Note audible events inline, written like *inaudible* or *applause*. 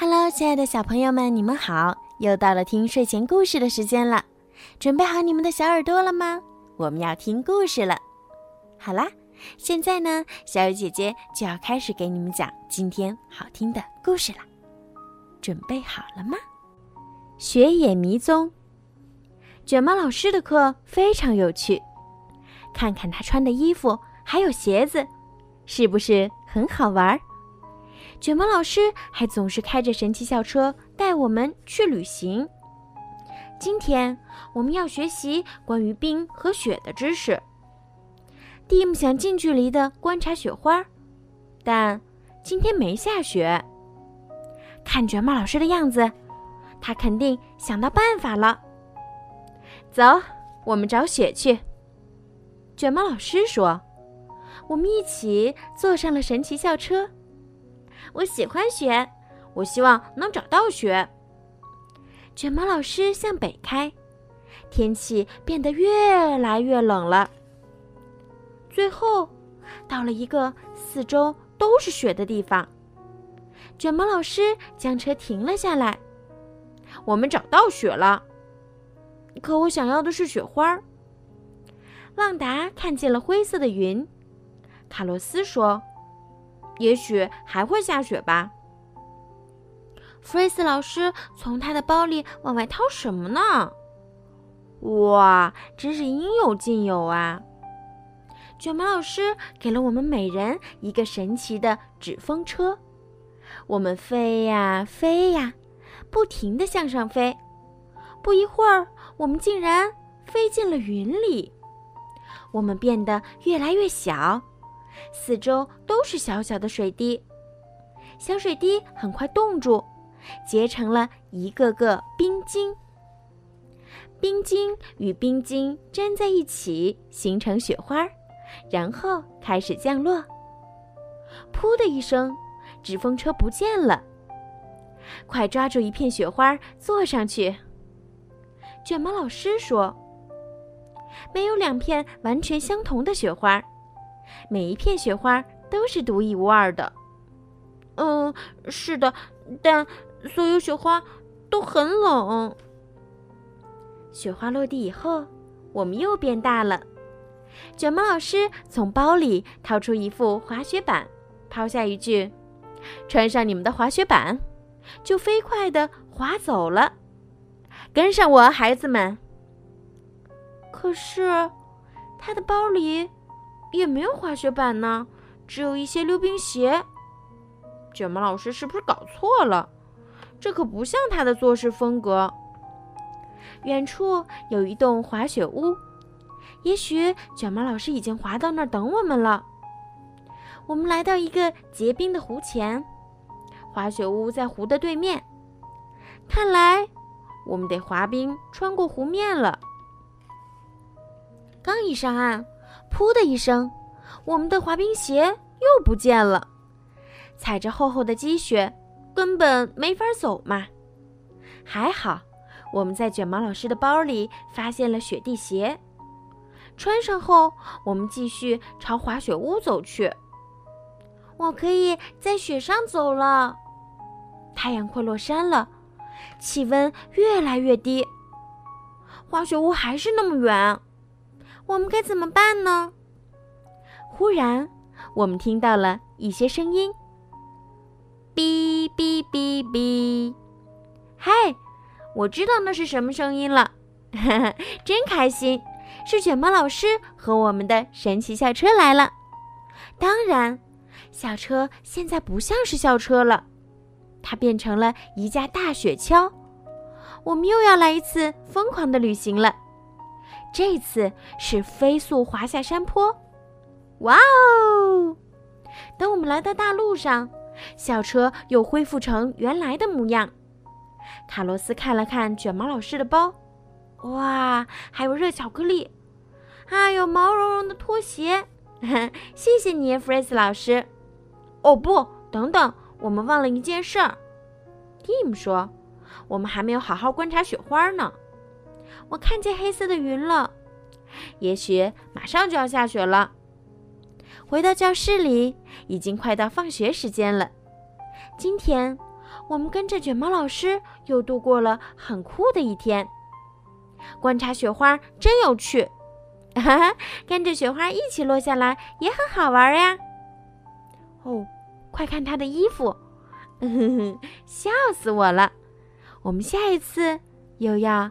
Hello，亲爱的小朋友们，你们好！又到了听睡前故事的时间了，准备好你们的小耳朵了吗？我们要听故事了。好啦，现在呢，小雨姐姐就要开始给你们讲今天好听的故事了。准备好了吗？雪野迷踪。卷毛老师的课非常有趣，看看他穿的衣服还有鞋子，是不是很好玩儿？卷毛老师还总是开着神奇校车带我们去旅行。今天我们要学习关于冰和雪的知识。蒂姆想近距离的观察雪花，但今天没下雪。看卷毛老师的样子，他肯定想到办法了。走，我们找雪去。卷毛老师说：“我们一起坐上了神奇校车。”我喜欢雪，我希望能找到雪。卷毛老师向北开，天气变得越来越冷了。最后，到了一个四周都是雪的地方。卷毛老师将车停了下来。我们找到雪了，可我想要的是雪花。旺达看见了灰色的云。卡洛斯说。也许还会下雪吧。弗瑞斯老师从他的包里往外掏什么呢？哇，真是应有尽有啊！卷毛老师给了我们每人一个神奇的纸风车，我们飞呀飞呀，不停的向上飞。不一会儿，我们竟然飞进了云里，我们变得越来越小。四周都是小小的水滴，小水滴很快冻住，结成了一个个冰晶。冰晶与冰晶粘在一起，形成雪花，然后开始降落。噗的一声，纸风车不见了。快抓住一片雪花，坐上去。卷毛老师说：“没有两片完全相同的雪花。”每一片雪花都是独一无二的。嗯，是的，但所有雪花都很冷。雪花落地以后，我们又变大了。卷毛老师从包里掏出一副滑雪板，抛下一句：“穿上你们的滑雪板，就飞快地滑走了。”跟上我，孩子们。可是，他的包里。也没有滑雪板呢，只有一些溜冰鞋。卷毛老师是不是搞错了？这可不像他的做事风格。远处有一栋滑雪屋，也许卷毛老师已经滑到那儿等我们了。我们来到一个结冰的湖前，滑雪屋在湖的对面。看来我们得滑冰穿过湖面了。刚一上岸。噗的一声，我们的滑冰鞋又不见了。踩着厚厚的积雪，根本没法走嘛。还好，我们在卷毛老师的包里发现了雪地鞋。穿上后，我们继续朝滑雪屋走去。我可以在雪上走了。太阳快落山了，气温越来越低。滑雪屋还是那么远。我们该怎么办呢？忽然，我们听到了一些声音。哔哔哔哔！嗨，我知道那是什么声音了，哈哈，真开心！是卷毛老师和我们的神奇校车来了。当然，校车现在不像是校车了，它变成了一架大雪橇。我们又要来一次疯狂的旅行了。这次是飞速滑下山坡，哇哦！等我们来到大路上，校车又恢复成原来的模样。卡洛斯看了看卷毛老师的包，哇，还有热巧克力，还有毛茸茸的拖鞋。*laughs* 谢谢你，弗瑞斯老师。哦不，等等，我们忘了一件事儿。蒂姆说：“我们还没有好好观察雪花呢。”我看见黑色的云了，也许马上就要下雪了。回到教室里，已经快到放学时间了。今天我们跟着卷毛老师又度过了很酷的一天。观察雪花真有趣，哈哈，跟着雪花一起落下来也很好玩呀。哦，快看他的衣服，哼 *laughs* 哼笑死我了！我们下一次又要